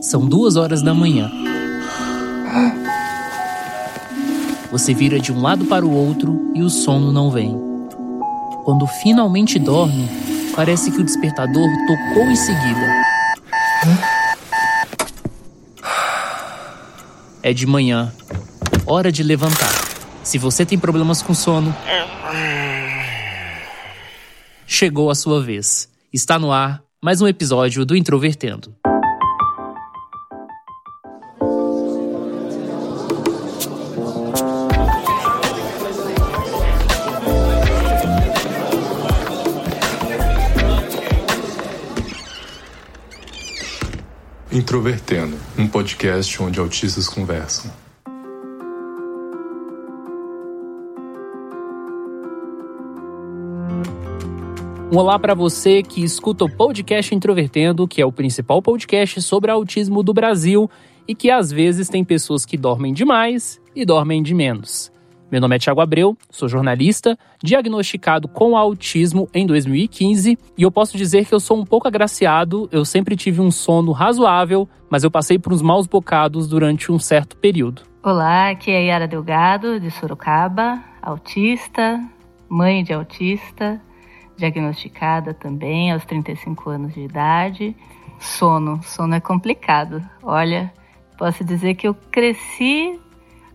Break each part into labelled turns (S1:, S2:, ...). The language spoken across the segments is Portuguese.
S1: São duas horas da manhã. Você vira de um lado para o outro e o sono não vem. Quando finalmente dorme, parece que o despertador tocou em seguida. É de manhã. Hora de levantar. Se você tem problemas com sono, chegou a sua vez. Está no ar mais um episódio do Introvertendo.
S2: Introvertendo, um podcast onde autistas conversam.
S1: Um olá para você que escuta o podcast Introvertendo, que é o principal podcast sobre autismo do Brasil e que às vezes tem pessoas que dormem demais e dormem de menos. Meu nome é Thiago Abreu, sou jornalista, diagnosticado com autismo em 2015 e eu posso dizer que eu sou um pouco agraciado, eu sempre tive um sono razoável, mas eu passei por uns maus bocados durante um certo período.
S3: Olá, aqui é Yara Delgado, de Sorocaba, autista, mãe de autista, diagnosticada também aos 35 anos de idade. Sono, sono é complicado. Olha, posso dizer que eu cresci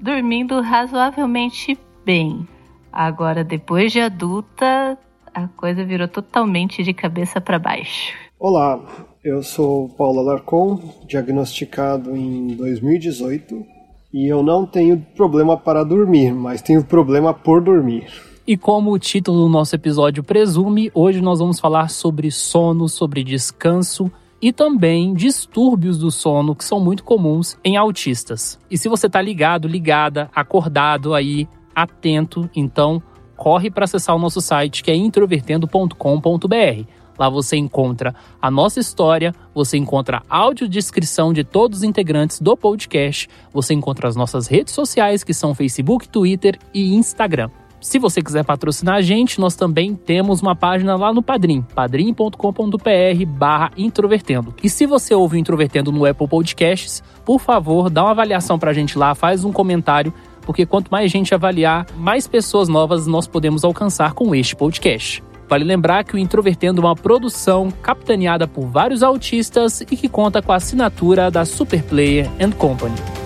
S3: dormindo razoavelmente bem. Agora, depois de adulta, a coisa virou totalmente de cabeça para baixo.
S4: Olá, eu sou Paulo Alarcon, diagnosticado em 2018 e eu não tenho problema para dormir, mas tenho problema por dormir.
S1: E como o título do nosso episódio presume, hoje nós vamos falar sobre sono, sobre descanso e também distúrbios do sono que são muito comuns em autistas. E se você está ligado, ligada, acordado aí, atento, então corre para acessar o nosso site que é introvertendo.com.br. Lá você encontra a nossa história, você encontra a audiodescrição de todos os integrantes do podcast, você encontra as nossas redes sociais que são Facebook, Twitter e Instagram. Se você quiser patrocinar a gente, nós também temos uma página lá no Padrim, padrim.com.br barra introvertendo. E se você ouve o Introvertendo no Apple Podcasts, por favor, dá uma avaliação pra gente lá, faz um comentário, porque quanto mais gente avaliar, mais pessoas novas nós podemos alcançar com este podcast. Vale lembrar que o Introvertendo é uma produção capitaneada por vários autistas e que conta com a assinatura da Superplayer and Company.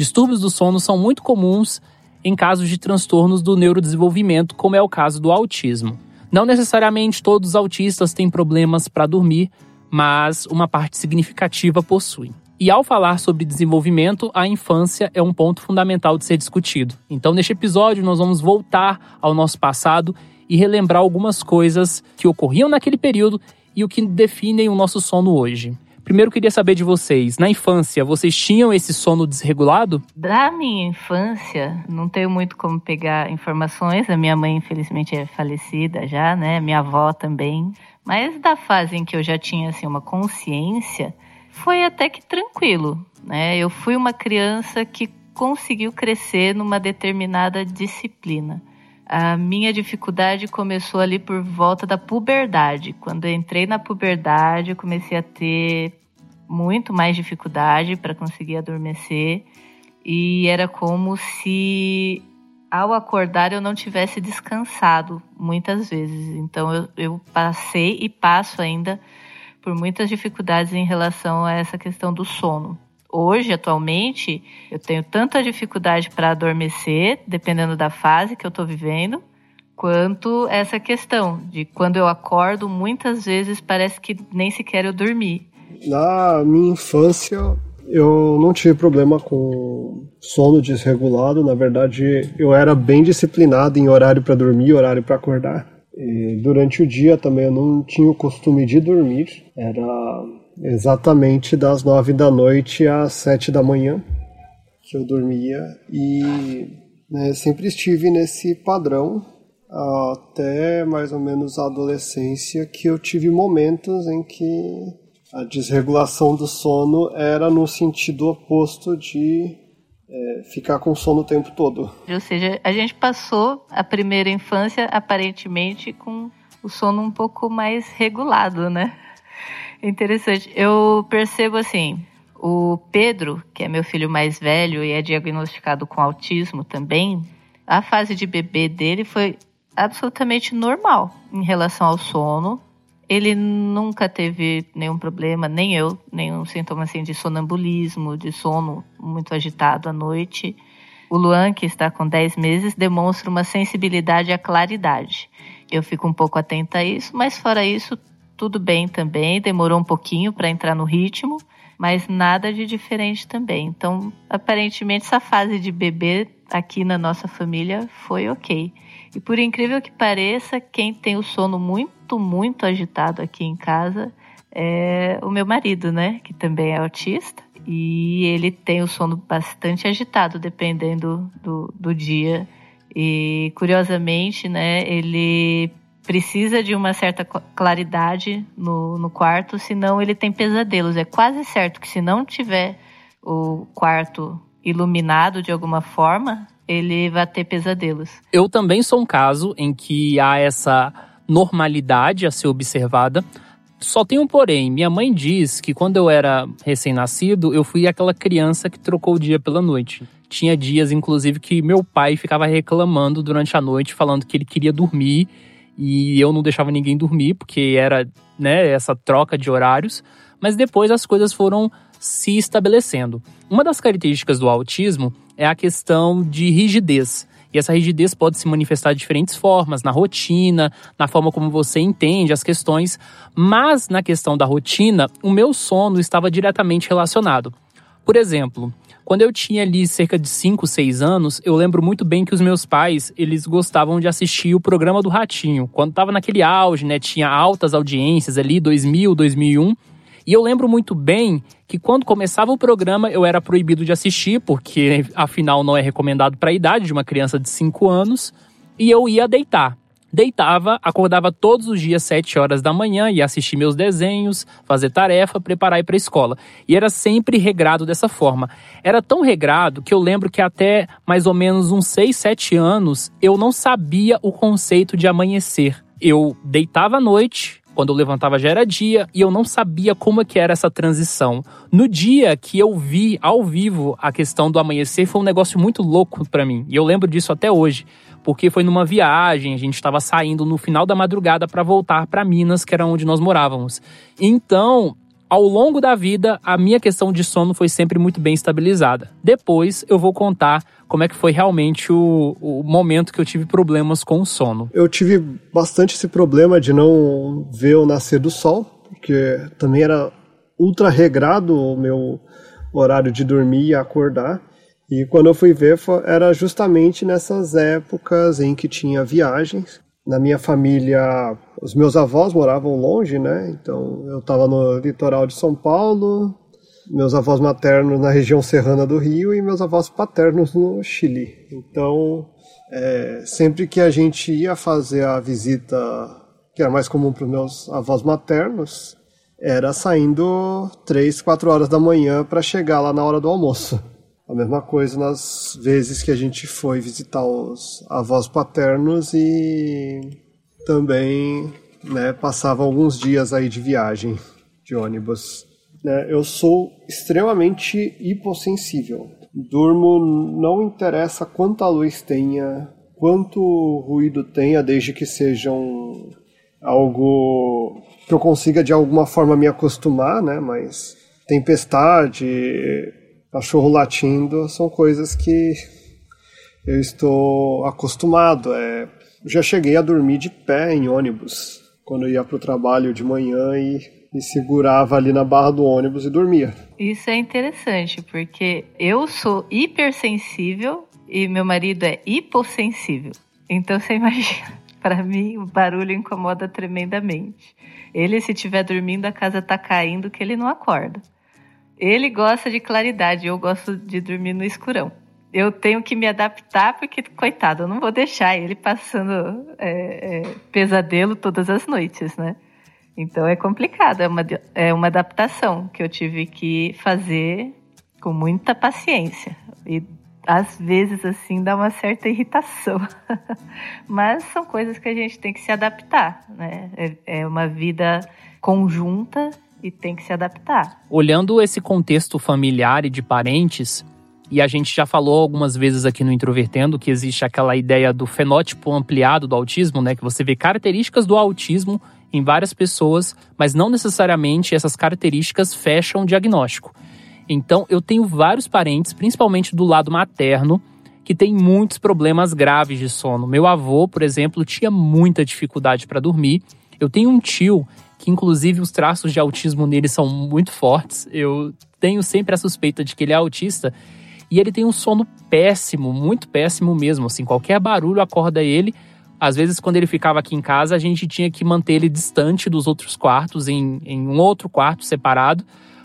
S1: Distúrbios do sono são muito comuns em casos de transtornos do neurodesenvolvimento, como é o caso do autismo. Não necessariamente todos os autistas têm problemas para dormir, mas uma parte significativa possuem. E ao falar sobre desenvolvimento, a infância é um ponto fundamental de ser discutido. Então, neste episódio, nós vamos voltar ao nosso passado e relembrar algumas coisas que ocorriam naquele período e o que definem o nosso sono hoje. Primeiro queria saber de vocês, na infância, vocês tinham esse sono desregulado?
S3: Da minha infância, não tenho muito como pegar informações. A minha mãe, infelizmente, é falecida já, né? Minha avó também. Mas da fase em que eu já tinha assim uma consciência, foi até que tranquilo, né? Eu fui uma criança que conseguiu crescer numa determinada disciplina. A minha dificuldade começou ali por volta da puberdade. Quando eu entrei na puberdade, eu comecei a ter muito mais dificuldade para conseguir adormecer e era como se ao acordar eu não tivesse descansado muitas vezes. Então eu, eu passei e passo ainda por muitas dificuldades em relação a essa questão do sono. Hoje, atualmente, eu tenho tanta dificuldade para adormecer, dependendo da fase que eu estou vivendo, quanto essa questão de quando eu acordo, muitas vezes parece que nem sequer eu dormi.
S4: Na minha infância, eu não tive problema com sono desregulado. Na verdade, eu era bem disciplinado em horário para dormir horário para acordar. E durante o dia também eu não tinha o costume de dormir. Era exatamente das nove da noite às sete da manhã que eu dormia e né, sempre estive nesse padrão até mais ou menos a adolescência que eu tive momentos em que a desregulação do sono era no sentido oposto de é, ficar com sono o tempo todo.
S3: Ou seja, a gente passou a primeira infância aparentemente com o sono um pouco mais regulado, né? Interessante. Eu percebo assim, o Pedro, que é meu filho mais velho e é diagnosticado com autismo também, a fase de bebê dele foi absolutamente normal em relação ao sono. Ele nunca teve nenhum problema, nem eu, nenhum sintoma assim de sonambulismo, de sono muito agitado à noite. O Luan, que está com 10 meses, demonstra uma sensibilidade à claridade. Eu fico um pouco atenta a isso, mas fora isso, tudo bem também. Demorou um pouquinho para entrar no ritmo, mas nada de diferente também. Então, aparentemente, essa fase de bebê aqui na nossa família foi ok. E por incrível que pareça, quem tem o sono muito, muito agitado aqui em casa é o meu marido, né? Que também é autista. E ele tem o sono bastante agitado, dependendo do, do dia. E curiosamente, né, ele precisa de uma certa claridade no, no quarto, senão ele tem pesadelos. É quase certo que se não tiver o quarto iluminado de alguma forma, ele vai ter pesadelos.
S1: Eu também sou um caso em que há essa normalidade a ser observada. Só tem um porém. Minha mãe diz que quando eu era recém-nascido, eu fui aquela criança que trocou o dia pela noite. Tinha dias, inclusive, que meu pai ficava reclamando durante a noite, falando que ele queria dormir e eu não deixava ninguém dormir, porque era né, essa troca de horários. Mas depois as coisas foram se estabelecendo. Uma das características do autismo é a questão de rigidez. E essa rigidez pode se manifestar de diferentes formas, na rotina, na forma como você entende as questões, mas na questão da rotina, o meu sono estava diretamente relacionado. Por exemplo, quando eu tinha ali cerca de 5, 6 anos, eu lembro muito bem que os meus pais, eles gostavam de assistir o programa do Ratinho. Quando estava naquele auge, né, tinha altas audiências ali, 2000, 2001, e eu lembro muito bem que quando começava o programa eu era proibido de assistir, porque afinal não é recomendado para a idade de uma criança de 5 anos, e eu ia deitar. Deitava, acordava todos os dias 7 horas da manhã, ia assistir meus desenhos, fazer tarefa, preparar ir para a escola. E era sempre regrado dessa forma. Era tão regrado que eu lembro que até mais ou menos uns 6, 7 anos eu não sabia o conceito de amanhecer. Eu deitava à noite, quando eu levantava já era dia e eu não sabia como é que era essa transição. No dia que eu vi ao vivo a questão do amanhecer foi um negócio muito louco para mim. E eu lembro disso até hoje, porque foi numa viagem, a gente estava saindo no final da madrugada para voltar para Minas, que era onde nós morávamos. Então, ao longo da vida, a minha questão de sono foi sempre muito bem estabilizada. Depois eu vou contar como é que foi realmente o, o momento que eu tive problemas com o sono.
S4: Eu tive bastante esse problema de não ver o nascer do sol, porque também era ultra regrado o meu horário de dormir e acordar. E quando eu fui ver, era justamente nessas épocas em que tinha viagens. Na minha família, os meus avós moravam longe, né? Então eu estava no litoral de São Paulo, meus avós maternos na região serrana do Rio e meus avós paternos no Chile. Então, é, sempre que a gente ia fazer a visita, que era mais comum para os meus avós maternos, era saindo três, quatro horas da manhã para chegar lá na hora do almoço. A mesma coisa nas vezes que a gente foi visitar os avós paternos e também né, passava alguns dias aí de viagem de ônibus. Né, eu sou extremamente hipossensível. Durmo, não interessa quanta luz tenha, quanto ruído tenha, desde que sejam algo que eu consiga de alguma forma me acostumar, né? Mas tempestade, cachorro latindo são coisas que eu estou acostumado. É, já cheguei a dormir de pé em ônibus quando ia para o trabalho de manhã e me segurava ali na barra do ônibus e dormia.
S3: Isso é interessante porque eu sou hipersensível e meu marido é hipossensível. Então você imagina, para mim o barulho incomoda tremendamente. Ele se estiver dormindo a casa está caindo que ele não acorda. Ele gosta de claridade, eu gosto de dormir no escurão. Eu tenho que me adaptar, porque, coitado, eu não vou deixar ele passando é, é, pesadelo todas as noites, né? Então é complicado, é uma, é uma adaptação que eu tive que fazer com muita paciência. E às vezes assim dá uma certa irritação. Mas são coisas que a gente tem que se adaptar, né? É, é uma vida conjunta e tem que se adaptar.
S1: Olhando esse contexto familiar e de parentes, e a gente já falou algumas vezes aqui no Introvertendo que existe aquela ideia do fenótipo ampliado do autismo, né? Que você vê características do autismo em várias pessoas, mas não necessariamente essas características fecham o diagnóstico. Então, eu tenho vários parentes, principalmente do lado materno, que tem muitos problemas graves de sono. Meu avô, por exemplo, tinha muita dificuldade para dormir. Eu tenho um tio que, inclusive, os traços de autismo nele são muito fortes. Eu tenho sempre a suspeita de que ele é autista. E ele tem um sono péssimo, muito péssimo mesmo. Assim, qualquer barulho acorda ele. Às vezes, quando ele ficava aqui em casa, a gente tinha que manter ele distante dos outros quartos, em, em um outro quarto separado,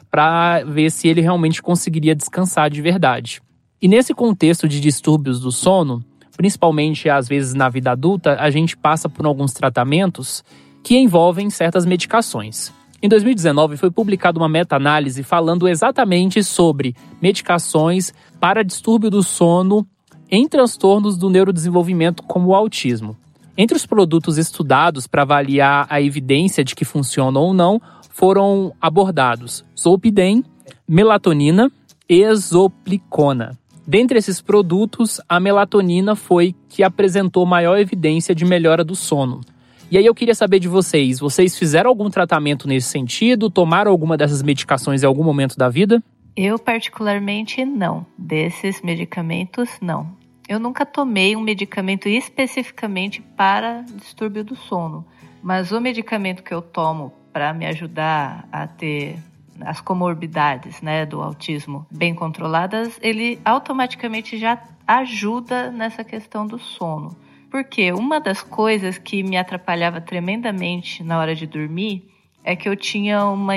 S1: para ver se ele realmente conseguiria descansar de verdade. E nesse contexto de distúrbios do sono, principalmente às vezes na vida adulta, a gente passa por alguns tratamentos que envolvem certas medicações. Em 2019 foi publicada uma meta-análise falando exatamente sobre medicações para distúrbio do sono em transtornos do neurodesenvolvimento como o autismo. Entre os produtos estudados para avaliar a evidência de que funcionam ou não, foram abordados Zolpidem, melatonina e exoplicona. Dentre esses produtos, a melatonina foi que apresentou maior evidência de melhora do sono. E aí eu queria saber de vocês, vocês fizeram algum tratamento nesse sentido? Tomaram alguma dessas medicações em algum momento da vida?
S3: Eu particularmente não. Desses medicamentos, não. Eu nunca tomei um medicamento especificamente para distúrbio do sono, mas o medicamento que eu tomo para me ajudar a ter as comorbidades né, do autismo bem controladas, ele automaticamente já ajuda nessa questão do sono. Porque uma das coisas que me atrapalhava tremendamente na hora de dormir é que eu tinha uma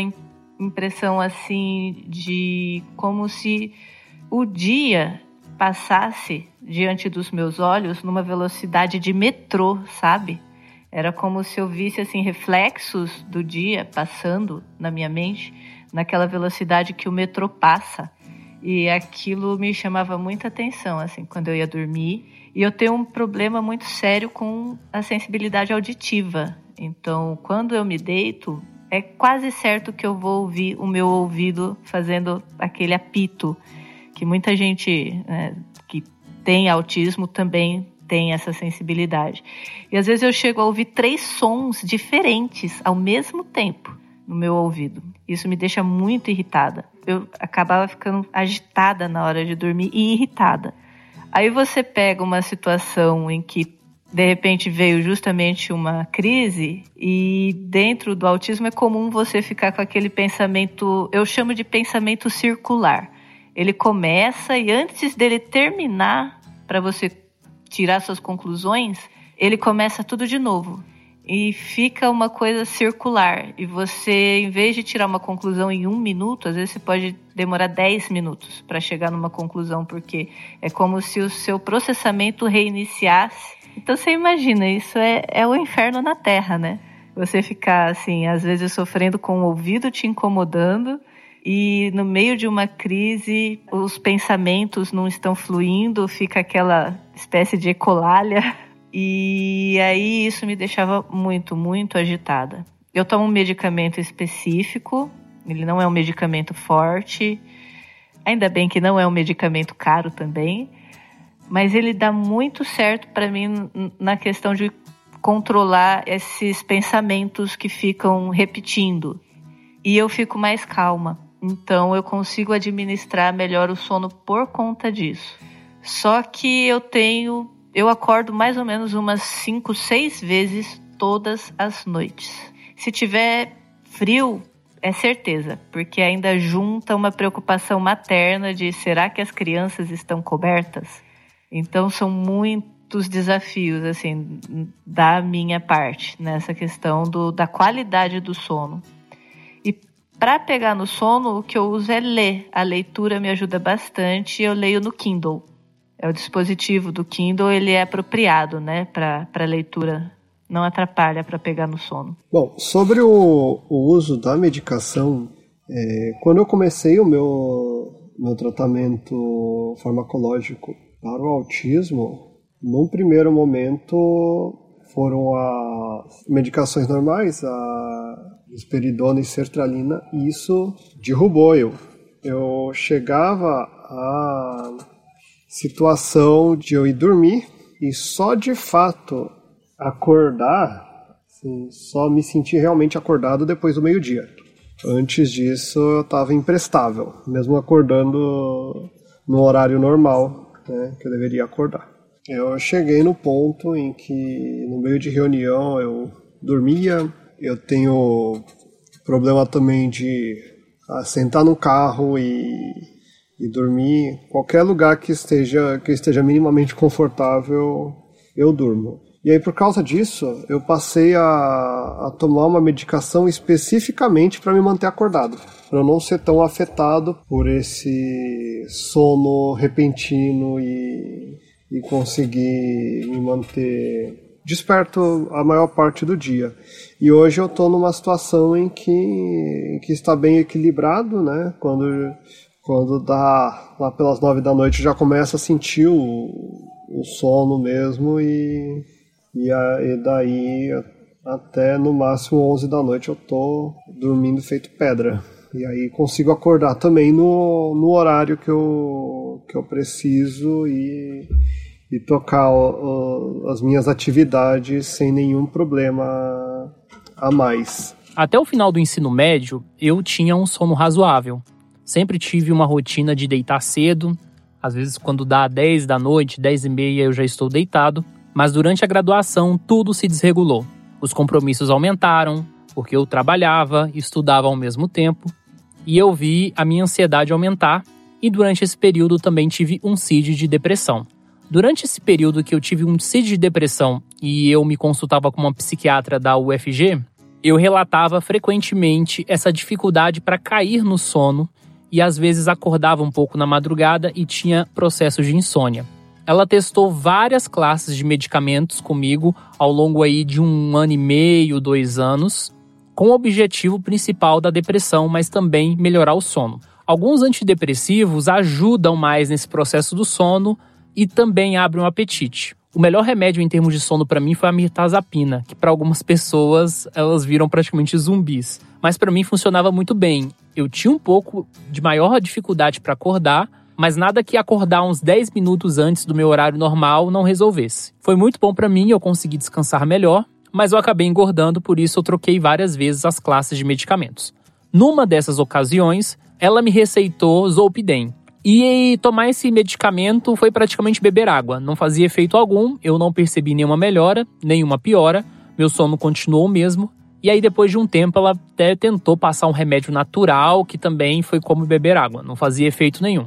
S3: impressão assim de como se o dia passasse diante dos meus olhos numa velocidade de metrô, sabe? Era como se eu visse assim reflexos do dia passando na minha mente, naquela velocidade que o metrô passa. E aquilo me chamava muita atenção, assim, quando eu ia dormir. E eu tenho um problema muito sério com a sensibilidade auditiva. Então, quando eu me deito, é quase certo que eu vou ouvir o meu ouvido fazendo aquele apito, que muita gente né, que tem autismo também tem essa sensibilidade. E às vezes eu chego a ouvir três sons diferentes ao mesmo tempo no meu ouvido. Isso me deixa muito irritada. Eu acabava ficando agitada na hora de dormir e irritada. Aí você pega uma situação em que de repente veio justamente uma crise e dentro do autismo é comum você ficar com aquele pensamento, eu chamo de pensamento circular. Ele começa e antes dele terminar para você tirar suas conclusões, ele começa tudo de novo. E fica uma coisa circular. E você, em vez de tirar uma conclusão em um minuto, às vezes você pode demorar 10 minutos para chegar numa conclusão, porque é como se o seu processamento reiniciasse. Então você imagina, isso é, é o inferno na Terra, né? Você ficar, assim, às vezes sofrendo com o ouvido te incomodando e no meio de uma crise os pensamentos não estão fluindo, fica aquela espécie de ecolalha e aí isso me deixava muito, muito agitada. Eu tomo um medicamento específico, ele não é um medicamento forte, ainda bem que não é um medicamento caro também, mas ele dá muito certo para mim na questão de controlar esses pensamentos que ficam repetindo. E eu fico mais calma. Então eu consigo administrar melhor o sono por conta disso. Só que eu tenho, eu acordo mais ou menos umas 5, 6 vezes todas as noites. Se tiver frio, é certeza, porque ainda junta uma preocupação materna de será que as crianças estão cobertas? Então são muitos desafios assim da minha parte nessa questão do, da qualidade do sono. Para pegar no sono, o que eu uso é ler. A leitura me ajuda bastante. Eu leio no Kindle. É o dispositivo do Kindle, ele é apropriado, né, para leitura. Não atrapalha para pegar no sono.
S4: Bom, sobre o, o uso da medicação, é, quando eu comecei o meu meu tratamento farmacológico para o autismo, num primeiro momento foram as medicações normais, a risperidona e sertralina, e isso derrubou eu. Eu chegava a situação de eu ir dormir e só de fato acordar, assim, só me sentir realmente acordado depois do meio-dia. Antes disso eu estava imprestável, mesmo acordando no horário normal né, que eu deveria acordar. Eu cheguei no ponto em que no meio de reunião eu dormia, eu tenho problema também de ah, sentar no carro e, e dormir. Qualquer lugar que esteja, que esteja minimamente confortável, eu durmo. E aí, por causa disso, eu passei a, a tomar uma medicação especificamente para me manter acordado, para não ser tão afetado por esse sono repentino e, e conseguir me manter desperto a maior parte do dia. E hoje eu estou numa situação em que, em que está bem equilibrado, né? Quando, quando dá lá pelas nove da noite já começa a sentir o, o sono mesmo e, e, a, e daí até no máximo onze da noite eu tô dormindo feito pedra. E aí consigo acordar também no, no horário que eu, que eu preciso e e tocar o, o, as minhas atividades sem nenhum problema a mais.
S1: Até o final do ensino médio, eu tinha um sono razoável. Sempre tive uma rotina de deitar cedo, às vezes quando dá 10 da noite, 10 e meia eu já estou deitado, mas durante a graduação tudo se desregulou. Os compromissos aumentaram, porque eu trabalhava estudava ao mesmo tempo, e eu vi a minha ansiedade aumentar, e durante esse período também tive um CID de depressão. Durante esse período que eu tive um CID de depressão e eu me consultava com uma psiquiatra da UFG, eu relatava frequentemente essa dificuldade para cair no sono e às vezes acordava um pouco na madrugada e tinha processos de insônia. Ela testou várias classes de medicamentos comigo ao longo aí de um ano e meio, dois anos, com o objetivo principal da depressão, mas também melhorar o sono. Alguns antidepressivos ajudam mais nesse processo do sono, e também abre um apetite. O melhor remédio em termos de sono para mim foi a mirtazapina, que para algumas pessoas elas viram praticamente zumbis, mas para mim funcionava muito bem. Eu tinha um pouco de maior dificuldade para acordar, mas nada que acordar uns 10 minutos antes do meu horário normal não resolvesse. Foi muito bom para mim, eu consegui descansar melhor, mas eu acabei engordando, por isso eu troquei várias vezes as classes de medicamentos. Numa dessas ocasiões, ela me receitou Zolpidem, e tomar esse medicamento foi praticamente beber água. Não fazia efeito algum, eu não percebi nenhuma melhora, nenhuma piora, meu sono continuou o mesmo. E aí, depois de um tempo, ela até tentou passar um remédio natural, que também foi como beber água, não fazia efeito nenhum.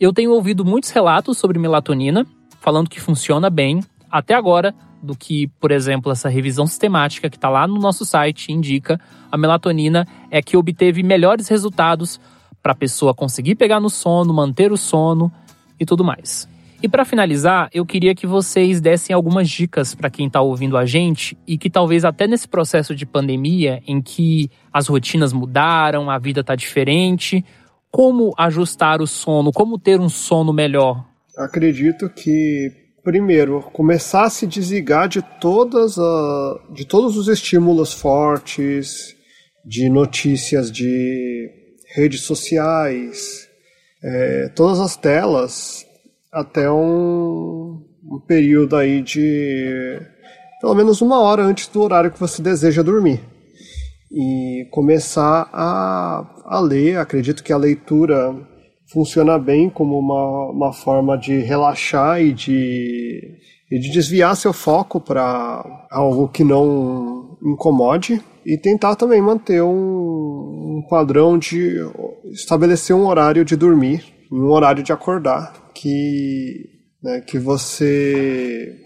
S1: Eu tenho ouvido muitos relatos sobre melatonina, falando que funciona bem, até agora, do que, por exemplo, essa revisão sistemática que está lá no nosso site indica, a melatonina é que obteve melhores resultados para a pessoa conseguir pegar no sono, manter o sono e tudo mais. E para finalizar, eu queria que vocês dessem algumas dicas para quem está ouvindo a gente e que talvez até nesse processo de pandemia, em que as rotinas mudaram, a vida está diferente, como ajustar o sono, como ter um sono melhor?
S4: Acredito que primeiro começar a se desligar de todas a, de todos os estímulos fortes, de notícias de redes sociais, é, todas as telas, até um, um período aí de pelo menos uma hora antes do horário que você deseja dormir. E começar a, a ler, acredito que a leitura funciona bem como uma, uma forma de relaxar e de, e de desviar seu foco para algo que não incomode e tentar também manter um, um padrão de estabelecer um horário de dormir um horário de acordar que né, que você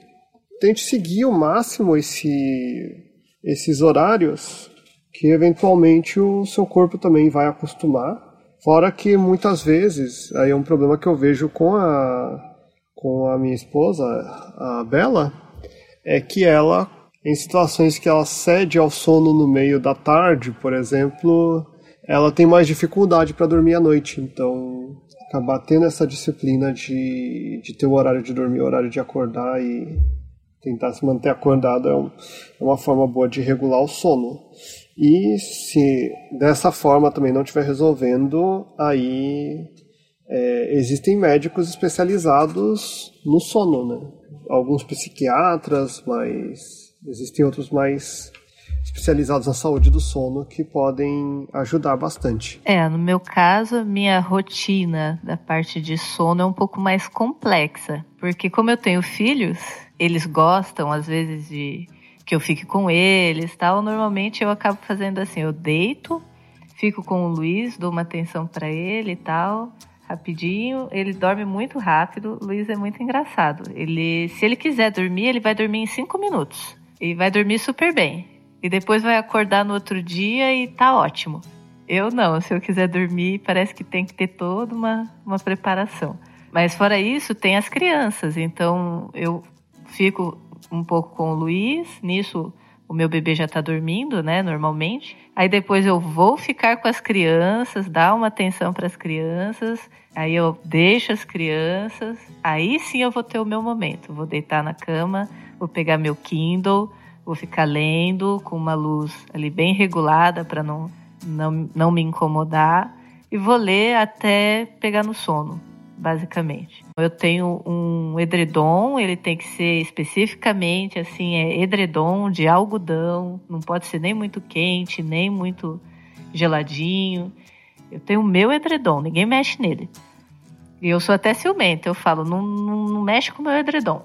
S4: tente seguir ao máximo esse, esses horários que eventualmente o seu corpo também vai acostumar fora que muitas vezes aí é um problema que eu vejo com a com a minha esposa a Bela é que ela em situações que ela cede ao sono no meio da tarde, por exemplo, ela tem mais dificuldade para dormir à noite. Então, acabar tendo essa disciplina de, de ter o horário de dormir, o horário de acordar e tentar se manter acordado é, um, é uma forma boa de regular o sono. E se dessa forma também não estiver resolvendo, aí é, existem médicos especializados no sono, né? Alguns psiquiatras, mas existem outros mais especializados na saúde do sono que podem ajudar bastante.
S3: É, no meu caso, minha rotina da parte de sono é um pouco mais complexa, porque como eu tenho filhos, eles gostam às vezes de que eu fique com eles, tal. Normalmente eu acabo fazendo assim, eu deito, fico com o Luiz, dou uma atenção para ele e tal rapidinho. Ele dorme muito rápido. Luiz é muito engraçado. Ele, se ele quiser dormir, ele vai dormir em cinco minutos. E vai dormir super bem. E depois vai acordar no outro dia e tá ótimo. Eu não, se eu quiser dormir, parece que tem que ter toda uma, uma preparação. Mas fora isso, tem as crianças. Então eu fico um pouco com o Luiz. Nisso, o meu bebê já tá dormindo, né, normalmente. Aí depois eu vou ficar com as crianças, dar uma atenção para as crianças. Aí eu deixo as crianças. Aí sim eu vou ter o meu momento. Vou deitar na cama, vou pegar meu Kindle, vou ficar lendo com uma luz ali bem regulada para não, não, não me incomodar. E vou ler até pegar no sono basicamente. Eu tenho um edredom, ele tem que ser especificamente assim, é edredom de algodão, não pode ser nem muito quente, nem muito geladinho. Eu tenho o meu edredom, ninguém mexe nele. E eu sou até ciumenta, eu falo, não, não, não mexe com o meu edredom.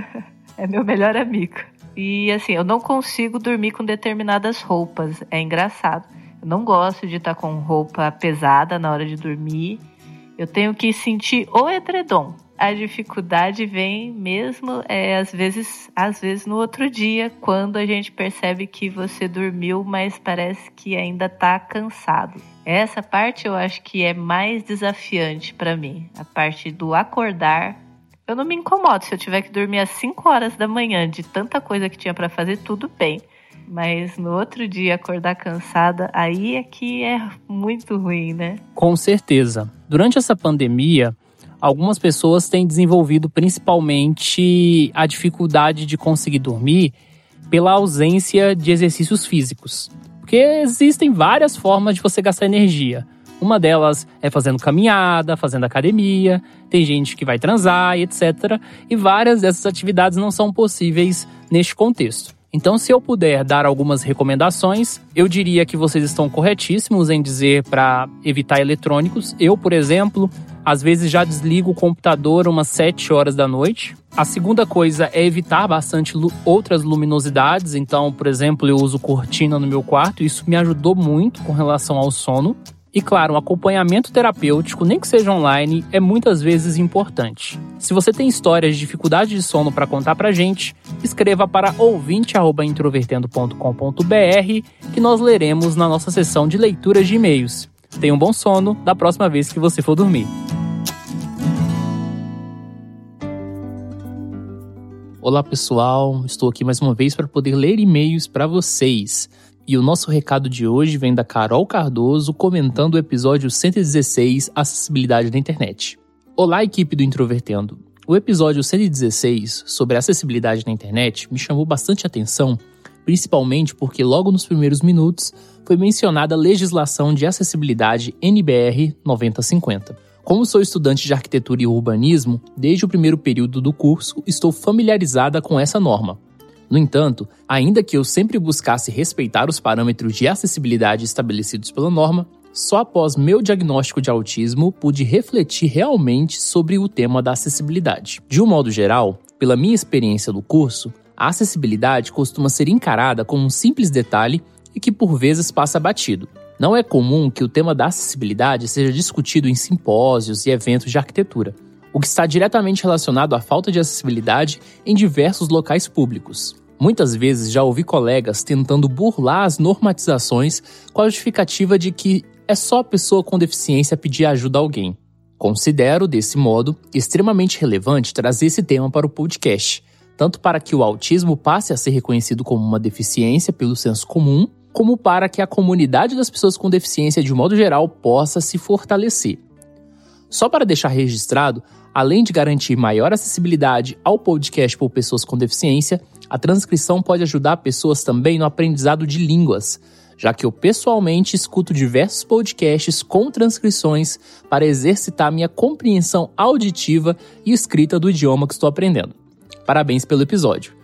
S3: é meu melhor amigo. E assim, eu não consigo dormir com determinadas roupas, é engraçado. Eu não gosto de estar com roupa pesada na hora de dormir. Eu tenho que sentir o edredom. A dificuldade vem mesmo, é, às vezes, às vezes no outro dia, quando a gente percebe que você dormiu, mas parece que ainda está cansado. Essa parte eu acho que é mais desafiante para mim, a parte do acordar. Eu não me incomodo se eu tiver que dormir às 5 horas da manhã, de tanta coisa que tinha para fazer, tudo bem. Mas no outro dia acordar cansada, aí é que é muito ruim, né?
S1: Com certeza. Durante essa pandemia, algumas pessoas têm desenvolvido principalmente a dificuldade de conseguir dormir pela ausência de exercícios físicos. Porque existem várias formas de você gastar energia. Uma delas é fazendo caminhada, fazendo academia, tem gente que vai transar etc. E várias dessas atividades não são possíveis neste contexto. Então, se eu puder dar algumas recomendações, eu diria que vocês estão corretíssimos em dizer para evitar eletrônicos. Eu, por exemplo, às vezes já desligo o computador umas 7 horas da noite. A segunda coisa é evitar bastante outras luminosidades. Então, por exemplo, eu uso cortina no meu quarto. Isso me ajudou muito com relação ao sono. E claro, um acompanhamento terapêutico, nem que seja online, é muitas vezes importante. Se você tem histórias de dificuldade de sono para contar pra gente, escreva para ouvinte@introvertendo.com.br que nós leremos na nossa sessão de leituras de e-mails. Tenha um bom sono da próxima vez que você for dormir. Olá pessoal, estou aqui mais uma vez para poder ler e-mails para vocês. E o nosso recado de hoje vem da Carol Cardoso comentando o episódio 116 Acessibilidade na Internet. Olá, equipe do Introvertendo. O episódio 116 sobre acessibilidade na internet me chamou bastante atenção, principalmente porque logo nos primeiros minutos foi mencionada a legislação de acessibilidade NBR 9050. Como sou estudante de arquitetura e urbanismo, desde o primeiro período do curso estou familiarizada com essa norma. No entanto, ainda que eu sempre buscasse respeitar os parâmetros de acessibilidade estabelecidos pela norma, só após meu diagnóstico de autismo pude refletir realmente sobre o tema da acessibilidade. De um modo geral, pela minha experiência do curso, a acessibilidade costuma ser encarada como um simples detalhe e que por vezes passa batido. Não é comum que o tema da acessibilidade seja discutido em simpósios e eventos de arquitetura o que está diretamente relacionado à falta de acessibilidade em diversos locais públicos. Muitas vezes já ouvi colegas tentando burlar as normatizações com a justificativa de que é só a pessoa com deficiência pedir ajuda a alguém. Considero, desse modo, extremamente relevante trazer esse tema para o podcast, tanto para que o autismo passe a ser reconhecido como uma deficiência pelo senso comum, como para que a comunidade das pessoas com deficiência de modo geral possa se fortalecer. Só para deixar registrado, além de garantir maior acessibilidade ao podcast por pessoas com deficiência, a transcrição pode ajudar pessoas também no aprendizado de línguas, já que eu pessoalmente escuto diversos podcasts com transcrições para exercitar minha compreensão auditiva e escrita do idioma que estou aprendendo. Parabéns pelo episódio.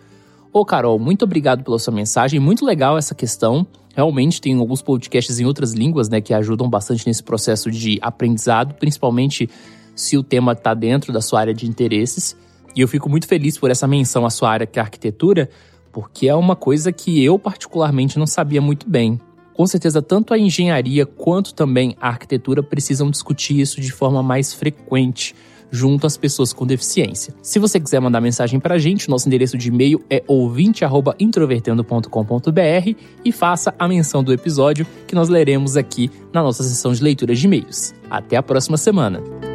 S1: Ô Carol, muito obrigado pela sua mensagem, muito legal essa questão. Realmente tem alguns podcasts em outras línguas, né, que ajudam bastante nesse processo de aprendizado, principalmente se o tema está dentro da sua área de interesses. E eu fico muito feliz por essa menção à sua área que é arquitetura, porque é uma coisa que eu particularmente não sabia muito bem. Com certeza, tanto a engenharia quanto também a arquitetura precisam discutir isso de forma mais frequente junto às pessoas com deficiência. Se você quiser mandar mensagem para a gente, nosso endereço de e-mail é ouvinte@introvertendo.com.br e faça a menção do episódio que nós leremos aqui na nossa sessão de leitura de e-mails. Até a próxima semana.